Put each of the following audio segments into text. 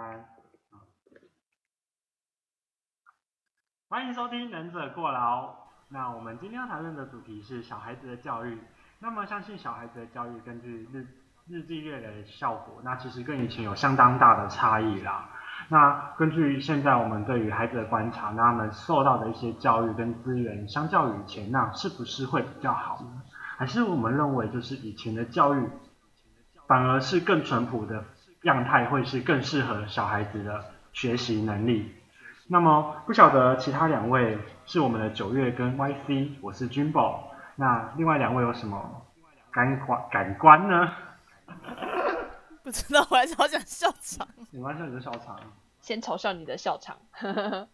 三，欢迎收听《忍者过劳》。那我们今天要谈论的主题是小孩子的教育。那么，相信小孩子的教育根据日日积月累的效果，那其实跟以前有相当大的差异啦。那根据现在我们对于孩子的观察，那他们受到的一些教育跟资源，相较于以前，那是不是会比较好呢？还是我们认为就是以前的教育，反而是更淳朴的样态，会是更适合小孩子的学习能力？那么不晓得其他两位是我们的九月跟 YC，我是 Jimbo，那另外两位有什么感官感官呢？不知道，我还是好想笑场。你玩笑，你的笑场。先嘲笑你的笑场，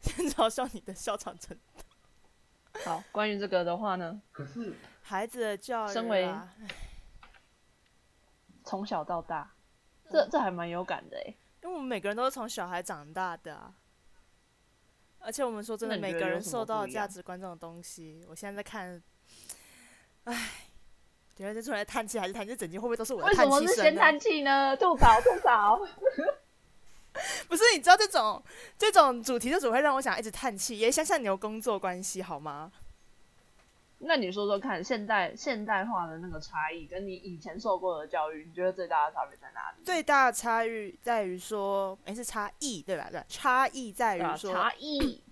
先嘲笑你的笑场程度。好，关于这个的话呢，可是孩子的教育、啊，身为从小到大，这这还蛮有感的哎。因为我们每个人都是从小孩长大的啊，而且我们说真的，每个人受到的价值观这种东西，我现在在看，唉，觉得这出来叹气还是叹气，这整集会不会都是我的为什叹气声呢？么是先叹气呢？吐槽吐槽。不是，你知道这种这种主题就只会让我想一直叹气，也想想你有工作关系好吗？那你说说看，现代现代化的那个差异，跟你以前受过的教育，你觉得最大的差别在哪里？最大的差异在于说，诶，是差异对吧？对，差异在于说，差异。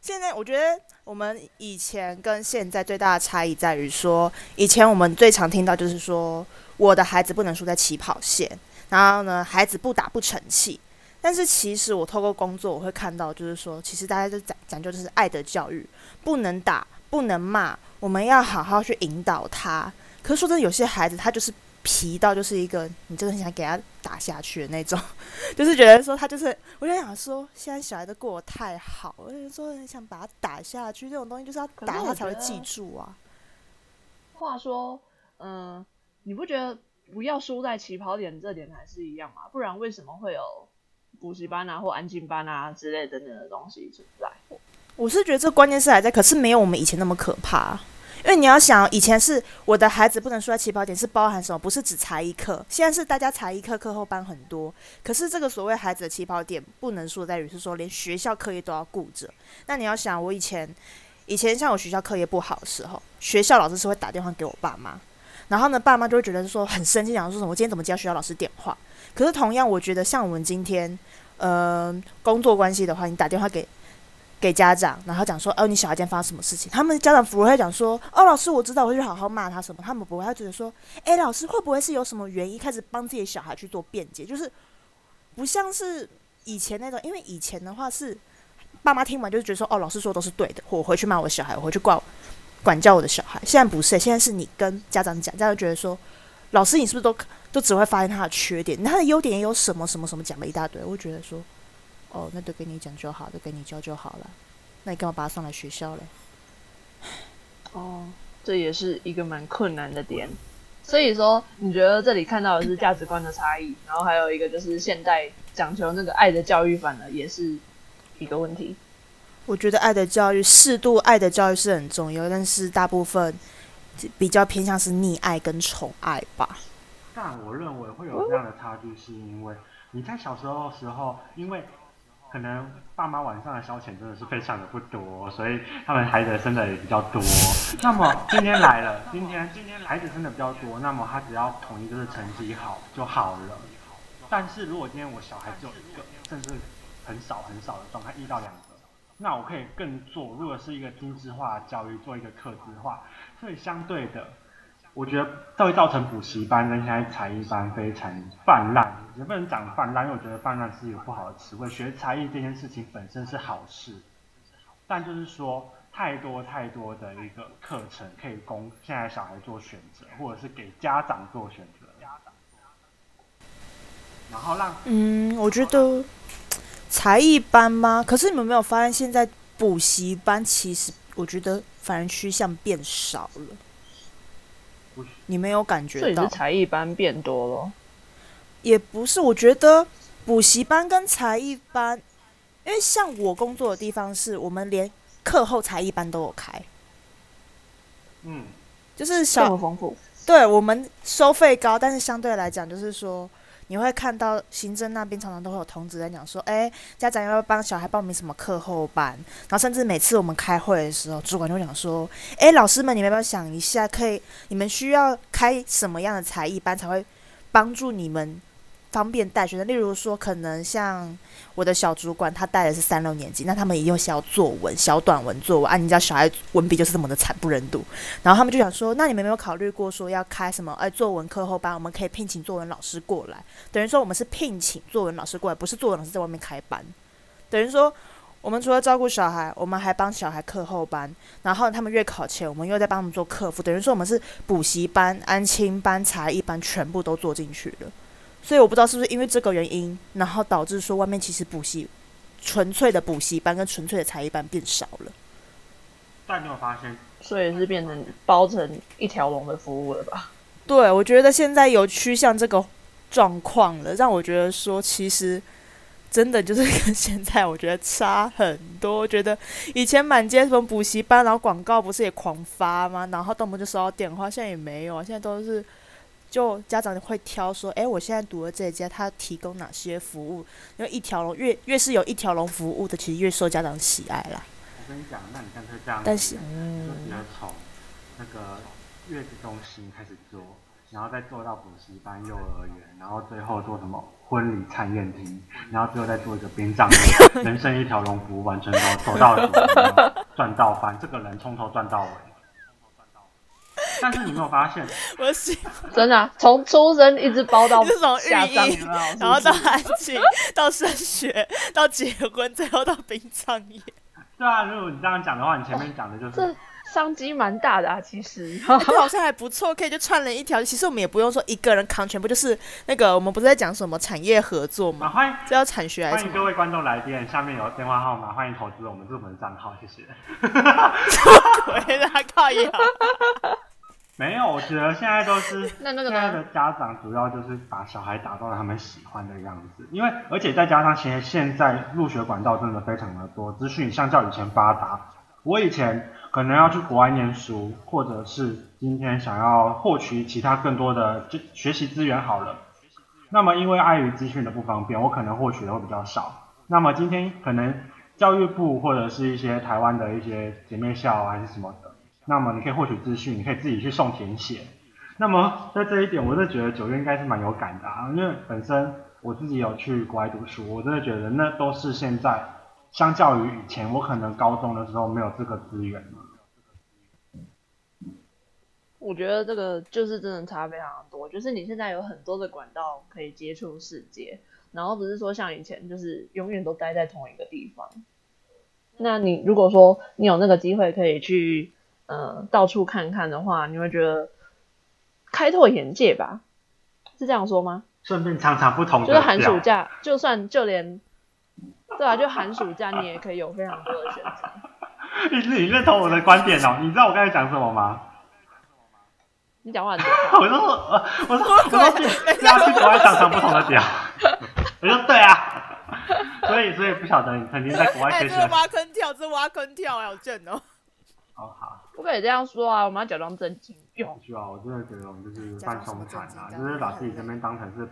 现在我觉得我们以前跟现在最大的差异在于说，以前我们最常听到就是说，我的孩子不能输在起跑线，然后呢，孩子不打不成器。但是其实我透过工作，我会看到，就是说，其实大家就讲讲究就是爱的教育，不能打，不能骂，我们要好好去引导他。可是说真的，有些孩子他就是皮到就是一个，你真的很想给他打下去的那种，就是觉得说他就是，我就想说，现在小孩都过得太好，我就说很想把他打下去，这种东西就是要打他才会记住啊。话说，嗯、你不觉得不要输在起跑点这点还是一样吗？不然为什么会有补习班啊或安静班啊之类等等的东西存在？我是觉得这关键是还在，可是没有我们以前那么可怕。因为你要想，以前是我的孩子不能输在起跑点，是包含什么？不是只才艺课，现在是大家才艺课课后班很多。可是这个所谓孩子的起跑点不能输在于是说，连学校课业都要顾着。那你要想，我以前以前像我学校课业不好的时候，学校老师是会打电话给我爸妈，然后呢，爸妈就会觉得说很生气，讲说什么我今天怎么接到学校老师电话？可是同样，我觉得像我们今天，呃，工作关系的话，你打电话给给家长，然后讲说，哦，你小孩今天发生什么事情？他们家长不会讲说，哦，老师我知道，我会去好好骂他什么。他们不会，他觉得说，哎，老师会不会是有什么原因开始帮自己小孩去做辩解？就是不像是以前那种，因为以前的话是爸妈听完就是觉得说，哦，老师说都是对的，我回去骂我小孩，我回去管管教我的小孩。现在不是，现在是你跟家长讲，家长觉得说，老师你是不是都都只会发现他的缺点，他的优点也有什么什么什么讲了一大堆，我觉得说。哦，那都跟你讲就好，都跟你教就好了。那你干嘛把他送来学校嘞？哦，这也是一个蛮困难的点。所以说，你觉得这里看到的是价值观的差异，然后还有一个就是现代讲求那个爱的教育，反而也是一个问题。我觉得爱的教育，适度爱的教育是很重要，但是大部分比较偏向是溺爱跟宠爱吧。但我认为会有这样的差距，是因为你在小时候的时候，因为可能爸妈晚上的消遣真的是非常的不多，所以他们孩子生的也比较多。那么今天来了，今天今天孩子生的比较多，那么他只要统一就是成绩好就好了。但是如果今天我小孩只有一个，甚至很少很少的状态，一到两个，那我可以更做，如果是一个精致化教育，做一个克制化，所以相对的。我觉得这会造成补习班跟现在才艺班非常泛滥，也不能讲泛滥，因为我觉得泛滥是一个不好的词汇。学才艺这件事情本身是好事，但就是说太多太多的一个课程可以供现在小孩做选择，或者是给家长做选择，然后让嗯，我觉得才艺班吗？可是你们没有发现，现在补习班其实我觉得反而趋向变少了。不你没有感觉到。所以？才艺班变多了。也不是，我觉得补习班跟才艺班，因为像我工作的地方是，我们连课后才艺班都有开，嗯，就是这小么丰富，对我们收费高，但是相对来讲，就是说你会看到行政那边常常都会有通知在讲说，哎，家长要不要帮小孩报名什么课后班？然后甚至每次我们开会的时候，主管就讲说，哎，老师们，你们要不要想一下，可以你们需要开什么样的才艺班才会帮助你们？方便带学生，例如说，可能像我的小主管，他带的是三六年级，那他们也有小作文、小短文作文啊。你知道小孩文笔就是这么的惨不忍睹，然后他们就想说，那你们有没有考虑过说要开什么？哎，作文课后班，我们可以聘请作文老师过来，等于说我们是聘请作文老师过来，不是作文老师在外面开班。等于说，我们除了照顾小孩，我们还帮小孩课后班，然后他们月考前，我们又在帮他们做客服，等于说我们是补习班、安亲班、才艺班，全部都做进去了。所以我不知道是不是因为这个原因，然后导致说外面其实补习纯粹的补习班跟纯粹的才艺班变少了。但你有发现？所以是变成包成一条龙的服务了吧？对，我觉得现在有趋向这个状况了，让我觉得说其实真的就是跟现在我觉得差很多。我觉得以前满街什么补习班，然后广告不是也狂发吗？然后动不动就收到电话，现在也没有啊，现在都是。就家长会挑说，哎，我现在读的这家，他提供哪些服务？因为一条龙越越是有一条龙服务的，其实越受家长喜爱啦。我跟你讲，那你干脆这样，但是，嗯，就从那个月子中心开始做，然后再做到补习班、幼儿园，然后最后做什么婚礼餐宴厅，然后最后再做一个殡葬业，人生一条龙服务，完全都走到了赚到翻，这个人从头赚到尾。但是你没有发现，我喜真的从出生一直包到下葬，然后到安静，到升学，到结婚，最后到殡葬业。对啊，如果你这样讲的话，你前面讲的就是商机蛮大的啊。其实 好像还不错，可以就串了一条。其实我们也不用说一个人扛全部，就是那个我们不是在讲什么产业合作吗？欢迎这叫产学还是？欢迎各位观众来电，下面有电话号码，欢迎投资我们入门账号，谢谢。什么鬼啦，靠呀！没有，我觉得现在都是 那那个现在的家长主要就是把小孩打造他们喜欢的样子，因为而且再加上现现在入学管道真的非常的多，资讯相较以前发达。我以前可能要去国外念书，或者是今天想要获取其他更多的就学习资源好了，那么因为碍于资讯的不方便，我可能获取的会比较少。那么今天可能教育部或者是一些台湾的一些姐妹校还是什么的。那么你可以获取资讯，你可以自己去送填写。那么在这一点，我是觉得九月应该是蛮有感的啊，因为本身我自己有去国外读书，我真的觉得那都是现在相较于以前，我可能高中的时候没有这个资源嘛。我觉得这个就是真的差非常多，就是你现在有很多的管道可以接触世界，然后不是说像以前就是永远都待在同一个地方。那你如果说你有那个机会可以去。呃，到处看看的话，你会觉得开拓眼界吧？是这样说吗？顺便尝尝不同的。就是寒暑假，就算就连，对啊，就寒暑假你也可以有非常多的选择。你你认同我的观点哦？你知道我刚才讲什么吗？你讲话很 我说我我说我说去要去国外尝尝不同的屌。我说对啊，所以所以不晓得你曾经在国外学习。这挖坑跳，这挖坑跳，好正哦。哦好。不可以这样说啊！我们要假装正经。有需要，我真的觉得我们就是放松谈啊，就是把自己这边当成是。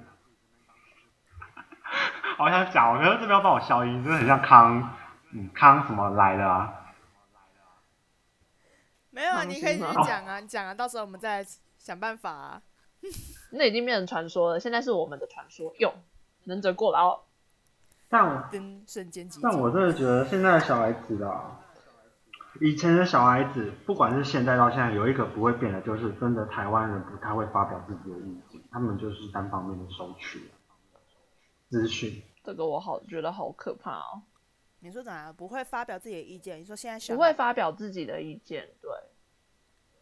好想讲，我觉得这边要帮我消音，真的很像康，嗯，康什么来的啊？没有啊，你可以讲啊，你讲啊，到时候我们再想办法啊。那已经变成传说了，现在是我们的传说。用能者过劳。但我瞬间但我真的觉得现在的小孩子啊。以前的小孩子，不管是现在到现在，有一个不会变的，就是真的台湾人不太会发表自己的意见，他们就是单方面的收取资讯。这个我好觉得好可怕哦。你说怎样？不会发表自己的意见？你说现在小不会发表自己的意见？对，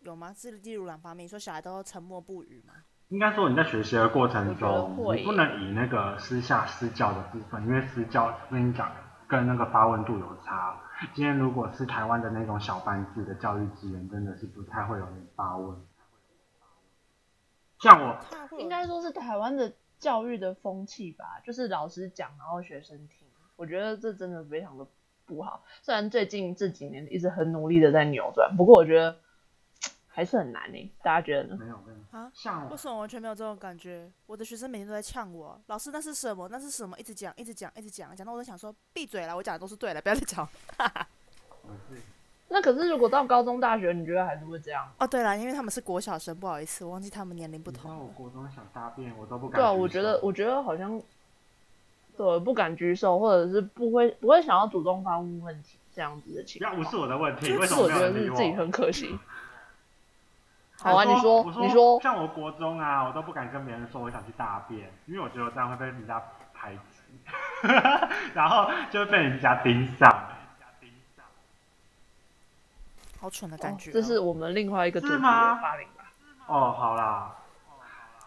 有吗？是例如两方面？你说小孩都沉默不语吗？应该说你在学习的过程中，你不能以那个私下私教的部分，因为私教跟你讲跟那个发问度有差。今天如果是台湾的那种小班制的教育资源，真的是不太会有人发问。像我，应该说是台湾的教育的风气吧，就是老师讲，然后学生听。我觉得这真的非常的不好。虽然最近这几年一直很努力的在扭转，不过我觉得还还是很难呢？大家觉得呢？没有，没有啊为什么完全没有这种感觉？我的学生每天都在呛我，老师那是什么？那是什么？一直讲，一直讲，一直讲，讲到我都想说闭嘴了，我讲的都是对的，不要再讲。我 是那可是如果到高中、大学，你觉得还是会这样？哦，对了，因为他们是国小生，不好意思，我忘记他们年龄不同了。我国中想大便，我都不敢。对啊，我觉得，我觉得好像，对，不敢举手，或者是不会不会想要主动发问问题这样子的情况。不要无视我的问题，就为什么是我觉？得是自己很可惜。好啊，你说，你说，像我国中啊，我都不敢跟别人说我想去大便，因为我觉得我这样会被人家排挤，然后就会被人家盯上。好蠢的感觉这是我们另外一个主题的是吗霸凌吧？哦，好啦，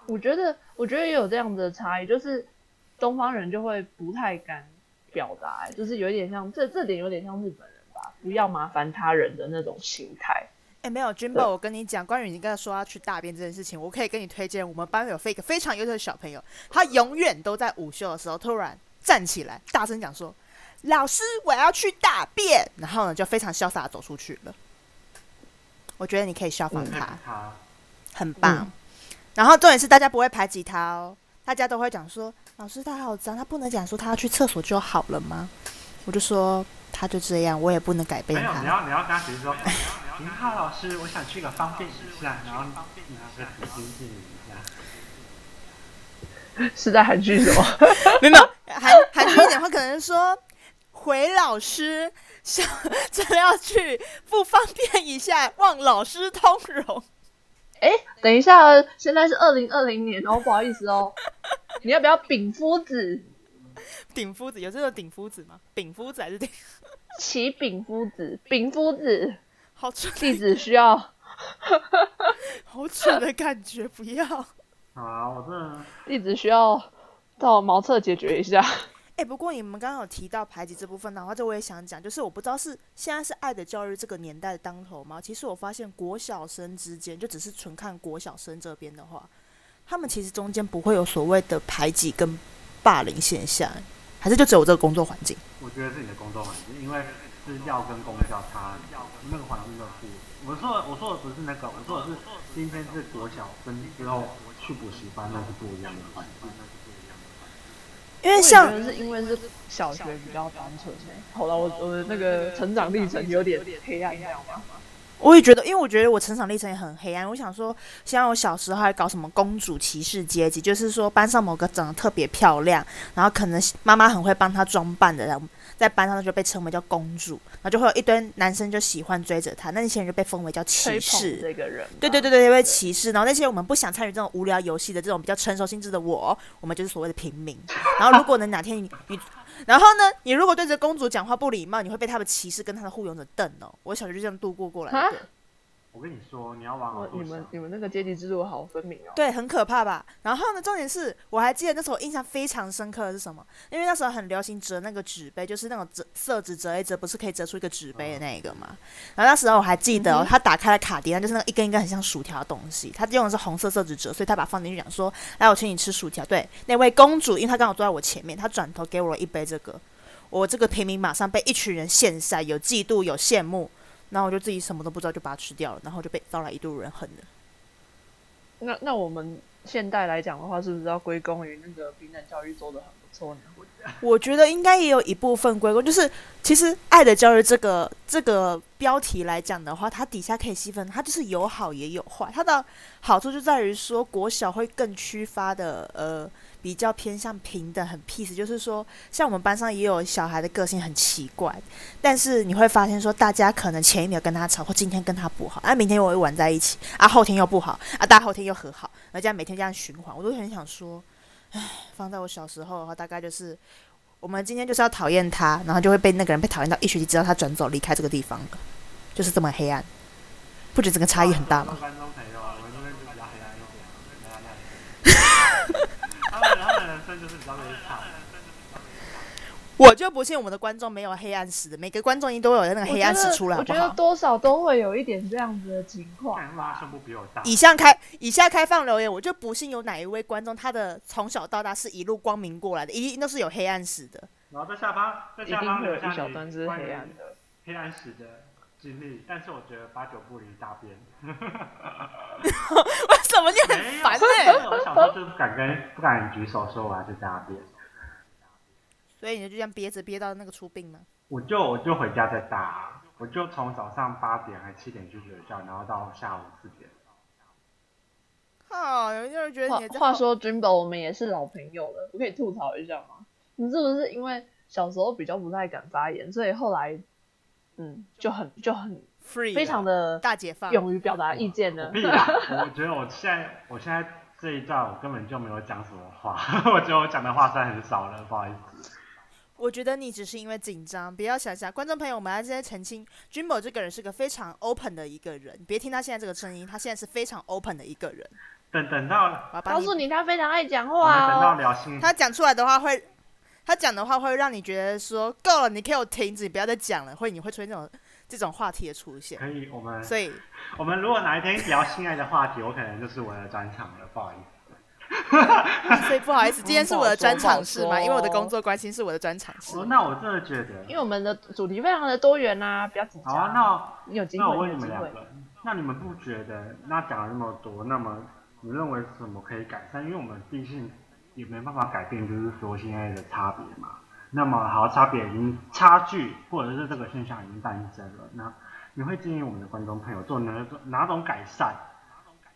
我觉得，我觉得也有这样子的差异，就是东方人就会不太敢表达，就是有一点像这这点有点像日本人吧，不要麻烦他人的那种心态。哎、没有，君宝，我跟你讲，关于你刚才说要去大便这件事情，我可以跟你推荐，我们班有一个非常优秀的小朋友，他永远都在午休的时候突然站起来，大声讲说：“老师，我要去大便。”然后呢，就非常潇洒的走出去了。我觉得你可以效仿嗯他，他很棒。然后重点是大家不会排挤他哦，大家都会讲说：“老师他好脏，他不能讲说他要去厕所就好了吗？”我就说他就这样，我也不能改变没有，你他。要你要跟他解释说，您好，老师，我想去个方便一下，然后你拿个纸巾借你一下。是在韩剧什么？没有，韩韩剧一点话可能说回老师想真的要去不方便一下，望老师通融。哎，等一下，现在是二零二零年哦，不好意思哦，你要不要禀夫子？顶夫子有这种顶夫子吗？丙夫子还是顶？启禀夫子，禀夫子，好蠢，弟子需要。好蠢的感觉，不要。啊，我真的弟子需要到茅厕解决一下。哎、不过你们刚刚有提到排挤这部分的话，这我也想讲，就是我不知道是现在是爱的教育这个年代的当头吗？其实我发现国小生之间，就只是纯看国小生这边的话，他们其实中间不会有所谓的排挤跟霸凌现象，还是就只有这个工作环境。我觉得是你的工作环境，因为私校跟公校差那个环境的不。我说的我说的不是那个，我说的是今天是国小跟之后去补习班，那是不一样的环境。因为像是因为是小学比较单纯欸好了，我我的那个成长历程有点黑暗，这样吗？我也觉得，因为我觉得我成长历程也很黑暗。我想说，像我小时候还搞什么公主骑士阶级，就是说班上某个长得特别漂亮，然后可能妈妈很会帮她装扮的，然后在班上就被称为叫公主，然后就会有一堆男生就喜欢追着她，那那些人就被封为叫骑士。这个人，对对对对，因为骑士，然后那些我们不想参与这种无聊游戏的这种比较成熟心智的我，我们就是所谓的平民。然后如果呢哪天你你，然后呢你如果对着公主讲话不礼貌，你会被他的骑士跟他的护拥者瞪哦。我小学就这样度过过来的。我跟你说，你要往你们。你们那个阶级制度好分明哦。对，很可怕吧？然后呢，重点是我还记得那时候我印象非常深刻的是什么？因为那时候很流行折那个纸杯，就是那种折色纸折一折，不是可以折出一个纸杯的那一个嘛？然后那时候我还记得、哦，他打开了卡迪，那就是那一根一根很像薯条的东西，他用的是红色色纸折，所以他把它放进去讲说：“来，我请你吃薯条。”对，那位公主，因为她刚好坐在我前面，她转头给我了一杯这个，我这个平民马上被一群人羡煞，有嫉妒，有羡慕。然后我就自己什么都不知道，就把它吃掉了，然后就被招来一堆人恨的。那那我们现代来讲的话，是不是要归功于那个平等教育做的很不错呢？我觉得应该也有一部分归功，就是其实“爱的教育”这个这个标题来讲的话，它底下可以细分，它就是有好也有坏。它的好处就在于说，国小会更区发的呃比较偏向平等，很 peace，就是说，像我们班上也有小孩的个性很奇怪，但是你会发现说，大家可能前一秒跟他吵，或今天跟他不好，啊，明天又会玩在一起，啊，后天又不好，啊，大后天又和好，然后这样每天这样循环，我都很想说。唉，放在我小时候的话，大概就是我们今天就是要讨厌他，然后就会被那个人被讨厌到一学期，直到他转走离开这个地方，就是这么黑暗。不觉得整个差异很大吗？观众朋友，我这边就比较黑暗一点，黑暗一点。他们他们的人生就是比较悲惨。我就不信我们的观众没有黑暗史的，每个观众一定都有那个黑暗史出来，好我觉得？多少都会有一点这样子的情况看他吧。胸部比我大。以下开以下开放留言，我就不信有哪一位观众他的从小到大是一路光明过来的，一定都是有黑暗史的。然后在下方，在下方有一留下你小段是关于黑暗的。黑暗史的经历，但是我觉得八九不离大便。为什么你很，烦呢、我小时候就不敢跟不敢举手说我要去大便，所以你就这样憋着憋到那个出病吗？我就我就回家再大，我就从早上八点还七点去学校，然后到下午四点。哦，有些人觉得你在话说 Jimbo，我们也是老朋友了，我可以吐槽一下吗？你是不是因为小时候比较不太敢发言，所以后来嗯就很就很 free 非常的大解放，勇于表达意见呢？屁啦！我觉得我现在我现在这一段我根本就没有讲什么话，我觉得我讲的话算很少了，不好意思。我觉得你只是因为紧张，不要想想，观众朋友，我们要现在澄清，Jimbo 这个人是个非常 open 的一个人，别听他现在这个声音，他现在是非常 open 的一个人。等等到告诉你，他非常爱讲话等到哦。聊心，他讲出来的话会，他讲的话会让你觉得说够了，你可以有停止，你不要再讲了，会你会出现这种这种话题的出现。可以，我们所以，我们如果哪一天聊性爱的话题，我可能就是我的专场了，不好意思。所以不好意思，今天是我的专场是吗？因为我的工作关系是我的专场是哦，。那我真的觉得，因为我们的主题非常的多元啊、不要紧张。好啊，那你有机会，那我问。你们两个，那你们不觉得那讲了那么多，那么你认为什么可以改善？因为我们毕竟也没办法改变，就是说现在的差别嘛。那么好，差别已经差距，或者是这个现象已经诞生了，那你会建议我们的观众朋友做哪种哪种改善，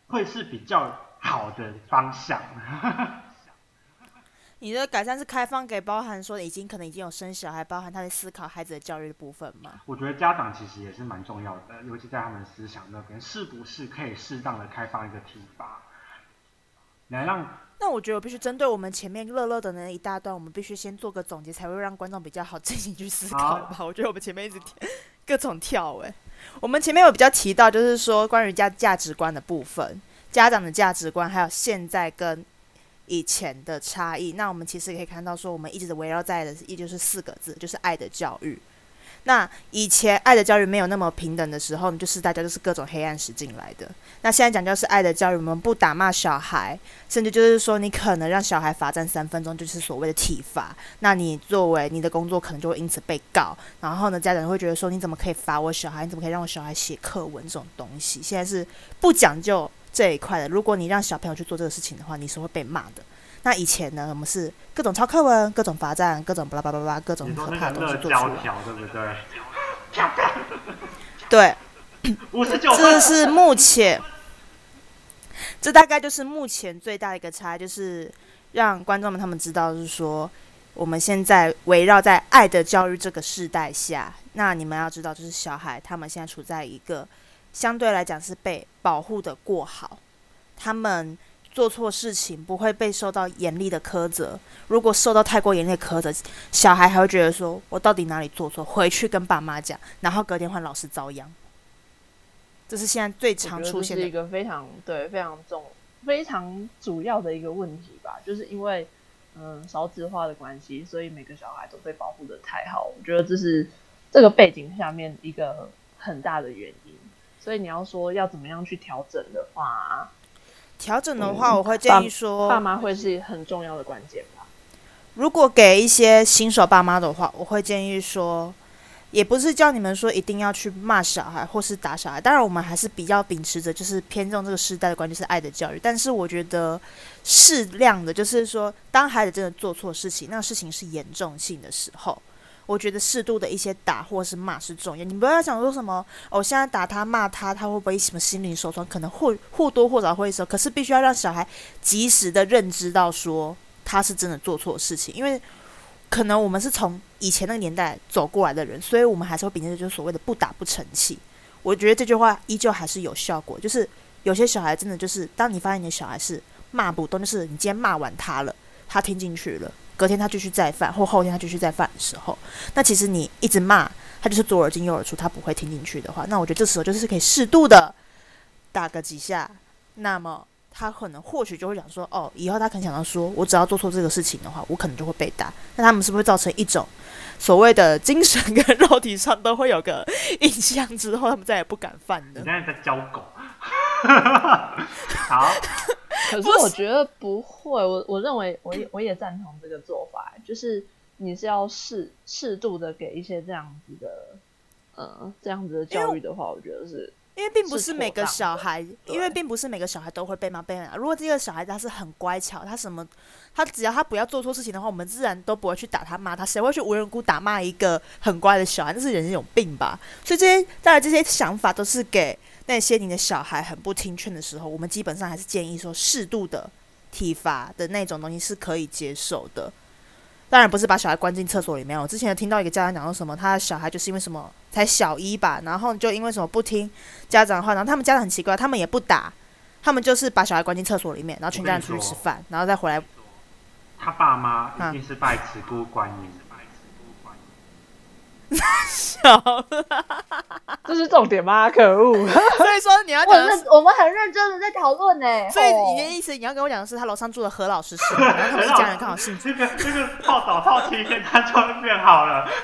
会是比较好的方向？你的改善是开放给包含说已经可能已经有生小孩，包含他在思考孩子的教育的部分吗？我觉得家长其实也是蛮重要的，尤其在他们思想那边，是不是可以适当的开放一个提法，来让那我觉得我必须针对我们前面乐乐的那一大段，我们必须先做个总结，才会让观众比较好进行去思考吧。我觉得我们前面一直跳各种跳哎、我们前面有比较提到，就是说关于价价值观的部分，家长的价值观，还有现在跟以前的差异。那我们其实可以看到，说我们一直围绕在的，也就是四个字，就是爱的教育。那以前爱的教育没有那么平等的时候，就是大家就是各种黑暗史进来的。那现在讲究是爱的教育，我们不打骂小孩，甚至就是说你可能让小孩罚站三分钟，就是所谓的体罚。那你作为你的工作可能就会因此被告，然后呢，家长会觉得说你怎么可以罚我小孩？你怎么可以让我小孩写课文这种东西？现在是不讲究这一块的。如果你让小朋友去做这个事情的话，你是会被骂的。那以前呢，我们是各种抄课文、各种罚站、各种巴拉巴拉巴拉、各种可怕的东西做出来。对不对？对，五十九这，是目前，这大概就是目前最大的一个差，就是让观众们他们知道，就是说我们现在围绕在爱的教育这个世代下，那你们要知道，就是小孩他们现在处在一个相对来讲是被保护的过好，他们。做错事情不会被受到严厉的苛责，如果受到太过严厉的苛责，小孩还会觉得说我到底哪里做错，回去跟爸妈讲，然后隔天换老师遭殃。这是现在最常出现的。一个非常对非常重、非常主要的一个问题吧，就是因为嗯少子化的关系，所以每个小孩都被保护的太好。我觉得这是这个背景下面一个很大的原因。所以你要说要怎么样去调整的话，调整的话，我会建议说，爸妈会是很重要的关键吧。如果给一些新手爸妈的话，我会建议说，也不是叫你们说一定要去骂小孩或是打小孩。当然，我们还是比较秉持着就是偏重这个时代的观念，就是爱的教育。但是我觉得适量的，就是说，当孩子真的做错事情，那事情是严重性的时候。我觉得适度的一些打或是骂是重要，你不要想说什么，哦，现在打他骂他，他会不会什么心灵受创？可能或或多或少会受，可是必须要让小孩及时的认知到说他是真的做错事情，因为可能我们是从以前那个年代走过来的人，所以我们还是会秉承着就是所谓的不打不成器。我觉得这句话依旧还是有效果，就是有些小孩真的就是，当你发现你的小孩是骂不动，就是你今天骂完他了，他听进去了。隔天他继续再犯，或后天他继续再犯的时候，那其实你一直骂他，就是左耳进右耳出，他不会听进去的话，那我觉得这时候就是可以适度的打个几下，那么他可能或许就会想说，哦，以后他可能想到说，我只要做错这个事情的话，我可能就会被打。那他们是不是会造成一种所谓的精神跟肉体上都会有个 印象，之后他们再也不敢犯的你现？在在教狗。好，可是我觉得不会，我我认为我也我也赞同这个做法，就是你是要适适度的给一些这样子的呃这样子的教育的话，我觉得是因为并不是是每个小孩，因为并不是每个小孩都会被骂被打。如果这个小孩他是很乖巧，他什么，他只要他不要做错事情的话，我们自然都不会去打他骂他。谁会去无缘无故打骂一个很乖的小孩？那是人家有病吧？所以这些当然这些想法都是给那些你的小孩很不听劝的时候，我们基本上还是建议说适度的体罚的那种东西是可以接受的。当然不是把小孩关进厕所里面。我之前有听到一个家长讲说什么，他的小孩就是因为什么才小一吧，然后就因为什么不听家长的话，然后他们家长很奇怪，他们也不打，他们就是把小孩关进厕所里面，然后全家人出去吃饭，然后再回来。他爸妈啊一定是拜慈姑观音。笑，这是重点吗？可恶！所以说你要我讲我们很认真的在讨论呢。所以哦你的意思你要跟我讲的是，他楼上住的何老师是吗，然后他们一家人刚好姓这个这个泡澡泡七天，他就会变好了。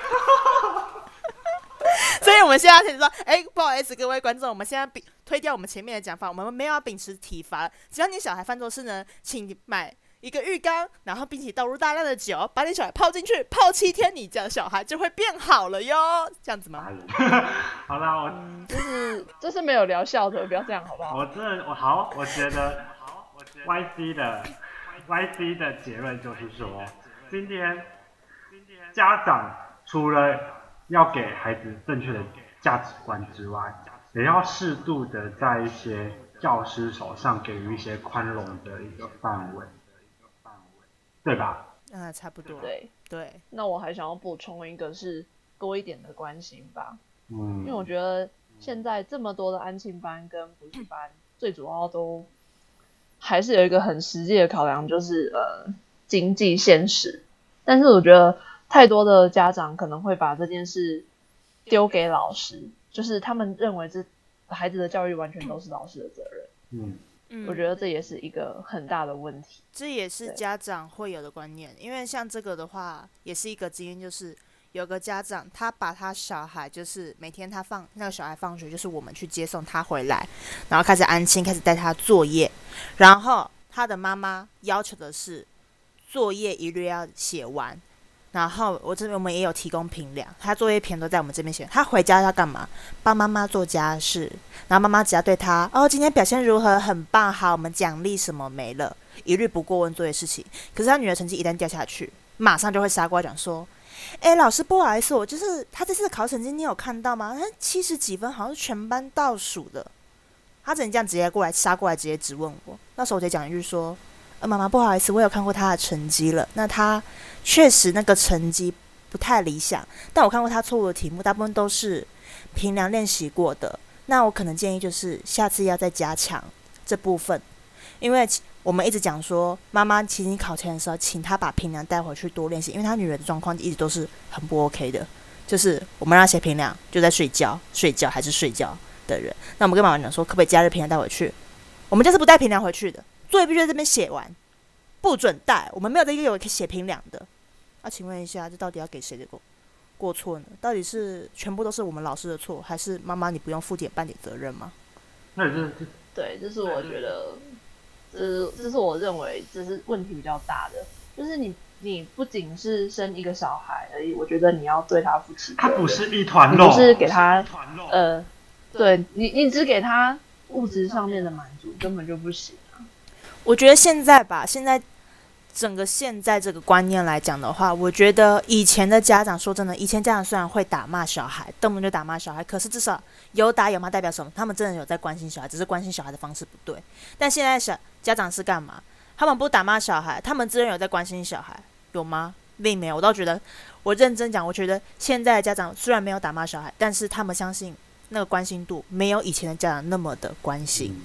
所以我们现在开始说，哎、不好意思，各位观众，我们现在秉推掉我们前面的讲法，我们没有要秉持体罚，只要你小孩犯错事呢，请你买一个浴缸，然后并且倒入大量的酒，把你小孩泡进去，泡七天，你家小孩就会变好了哟，这样子吗？好啦，我就是这是没有疗效的，不要这样好不好？我真的我好，我觉得 YC 的 YC 的结论就是说，今天家长除了要给孩子正确的价值观之外，也要适度的在一些教师手上给予一些宽容的一个范围，对吧？嗯、差不多，对，对，那我还想要补充一个是多一点的关心吧，嗯因为我觉得现在这么多的安庆班跟补习班，最主要都还是有一个很实际的考量，就是呃经济现实。但是我觉得太多的家长可能会把这件事丢给老师，就是他们认为这孩子的教育完全都是老师的责任。嗯，嗯我觉得这也是一个很大的问题。这也是家长会有的观念，因为像这个的话，也是一个经验，就是有个家长他把他小孩，就是每天他放那个小孩放学，就是我们去接送他回来，然后开始安心，开始带他作业，然后他的妈妈要求的是作业一律要写完。然后我这边我们也有提供评量，他作业篇都在我们这边写。他回家要干嘛？帮妈妈做家事，然后妈妈只要对他哦，今天表现如何，很棒，好，我们奖励什么没了。一律不过问作业事情。可是他女儿成绩一旦掉下去，马上就会杀过来讲说：“哎，老师不好意思，我就是他这次的考成绩你有看到吗？他七十几分，好像是全班倒数的。”他只能这样直接过来杀过来，直接质问我。那时候我就讲一句说：“呃，妈妈不好意思，我有看过他的成绩了。那他确实那个成绩不太理想，但我看过他错误的题目，大部分都是平量练习过的。那我可能建议就是下次要再加强这部分，因为我们一直讲说，妈妈其实你考前的时候，请他把平量带回去多练习，因为他女儿的状况一直都是很不 OK 的，就是我们让他写平量就在睡觉，睡觉还是睡觉的人。那我们跟妈妈讲说，可不可以加日平量带回去？我们就是不带平量回去的，作业必须在这边写完，不准带。我们没有这个有写平量的。那、请问一下，这到底要给谁的过过错呢？到底是全部都是我们老师的错，还是妈妈你不用负点半点责任吗？那这是对，这是我觉得，这是这是我认为这是问题比较大的，就是你你不仅是生一个小孩而已，我觉得你要对他负起责任。它不是一团肉，你不是给他呃，对你你只给他物质上面的满足，根本就不行啊。我觉得现在吧，现在整个现在这个观念来讲的话，我觉得以前的家长，说真的，以前家长虽然会打骂小孩，动不动就打骂小孩，可是至少有打有骂代表什么？他们真的有在关心小孩，只是关心小孩的方式不对。但现在小家长是干嘛？他们不打骂小孩，他们自然有在关心小孩，有吗？并没有。我倒觉得，我认真讲，我觉得现在的家长虽然没有打骂小孩，但是他们相信那个关心度没有以前的家长那么的关心。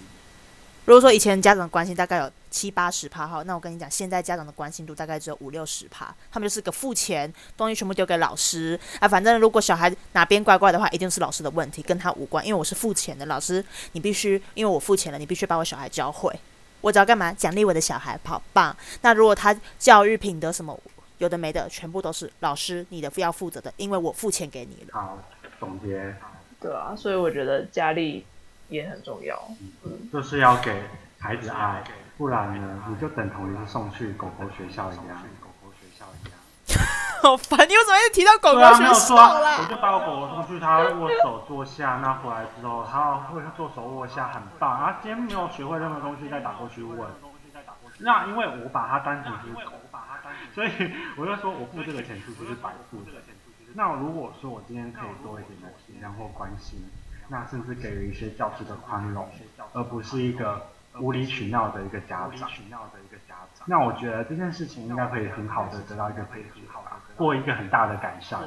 如果说以前家长关心大概有七八十趴哈，那我跟你讲，现在家长的关心度大概只有五六十趴，他们就是个付钱，东西全部丢给老师。啊，反正如果小孩哪边怪怪的话，一定是老师的问题，跟他无关，因为我是付钱的，老师你必须因为我付钱了，你必须把我小孩教会，我只要干嘛？奖励我的小孩，好棒。那如果他教育品德什么有的没的，全部都是老师你的要负责的，因为我付钱给你了。好总结，对啊，所以我觉得家里也很重要。就是要给孩子爱，不然呢，你就等同于是送去狗狗学校一样。狗狗学校一样。好烦！你为什么一直提到狗狗学校啦啊，我？就把我狗狗送去，它握手坐下，那回来之后它会做手握下，很棒。啊，今天没有学会任何东西，再打过去问。那因为我把它当成是狗，所以我就说我付这个钱出去是白付的。那如果说我今天可以多一点的体谅或关心，那甚至给予一些教师的宽容，而不是一个无理取闹的一个家长。那我觉得这件事情应该可以很好的得到一个解决，过一个很大的改善。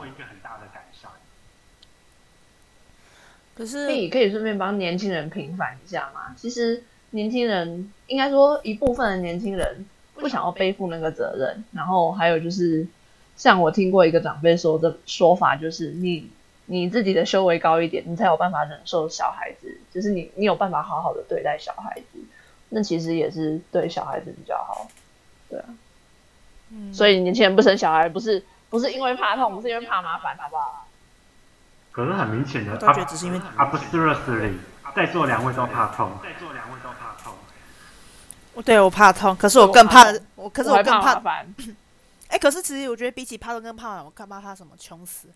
可是可以可以顺便帮年轻人平反一下嘛。其实年轻人应该说一部分的年轻人不想要背负那个责任，然后还有就是像我听过一个长辈说的说法，就是你你自己的修为高一点，你才有办法忍受小孩子，就是你你有办法好好的对待小孩子，那其实也是对小孩子比较好，对啊。嗯所以年轻人不生小孩，不是不是因为怕痛，不是因为怕麻烦，好不好？可是很明显的，我都觉得只是因为啊不 seriously，在座两位都怕痛，在座两位都怕痛。对我怕痛，可是我更怕，我可是我更怕。怕麻烦。哎、可是其实我觉得比起怕痛跟怕麻烦，我更怕他什么穷死。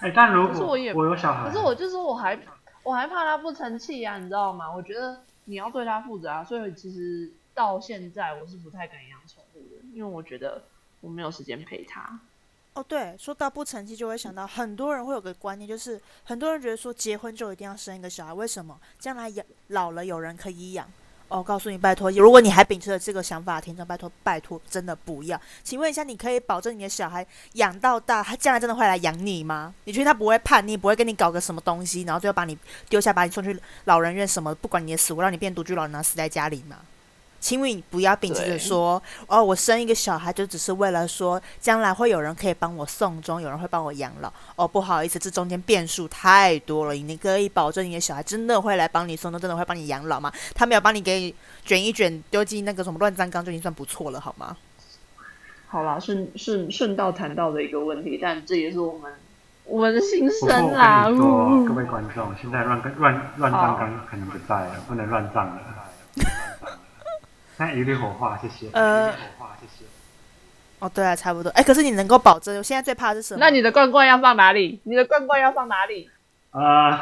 哎、但如果可是我也有小孩，可是我就说我还我还怕他不成器啊，你知道吗？我觉得你要对它负责啊，所以其实到现在我是不太敢养宠物的，因为我觉得我没有时间陪它。哦，对，说到不成器，就会想到很多人会有个观念，就是很多人觉得说结婚就一定要生一个小孩，为什么？将来养老了有人可以养。哦，告诉你，拜托，如果你还秉持着这个想法，听众拜托拜托，真的不要。请问一下，你可以保证你的小孩养到大，他将来真的会来养你吗？你觉得他不会叛逆，不会跟你搞个什么东西，然后最后把你丢下，把你送去老人院什么，不管你的死活，让你变独居老人，死在家里吗？请你不要秉持着说，哦，我生一个小孩就只是为了说将来会有人可以帮我送终，有人会帮我养老。哦，不好意思，这中间变数太多了。你可以保证你的小孩真的会来帮你送终，真的会帮你养老吗？他没有帮你给卷一卷丢进那个什么乱葬岗，就已经算不错了，好吗？好啦，顺顺顺道谈到的一个问题，但这也是我们我们的心声啦。各位观众，现在乱乱乱葬岗可能不在了，不能乱葬了。那一律火化，谢谢。呃火化，谢谢。哦，对啊，差不多。哎，可是你能够保证，我现在最怕的是什么？那你的罐罐要放哪里？你的罐罐要放哪里？呃，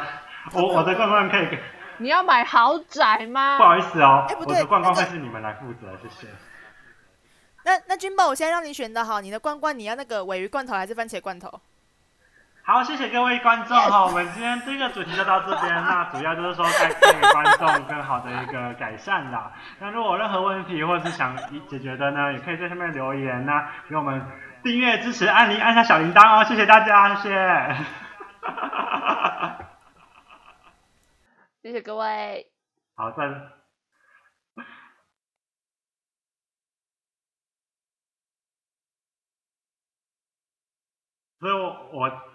我我的罐罐可以给，你要买豪宅吗？不好意思哦哎，不对我的罐罐那个会是你们来负责，谢谢。那那君宝，我现在让你选的好，你的罐罐你要那个尾鱼罐头还是番茄罐头？好，谢谢各位观众哈，我们今天这个主题就到这边。那主要就是说带给观众更好的一个改善啦。那如果有任何问题或者是想解决的呢，也可以在下面留言呐给我们订阅支持，按铃按下小铃铛哦，谢谢大家，谢谢。谢谢各位。好，再。所以我我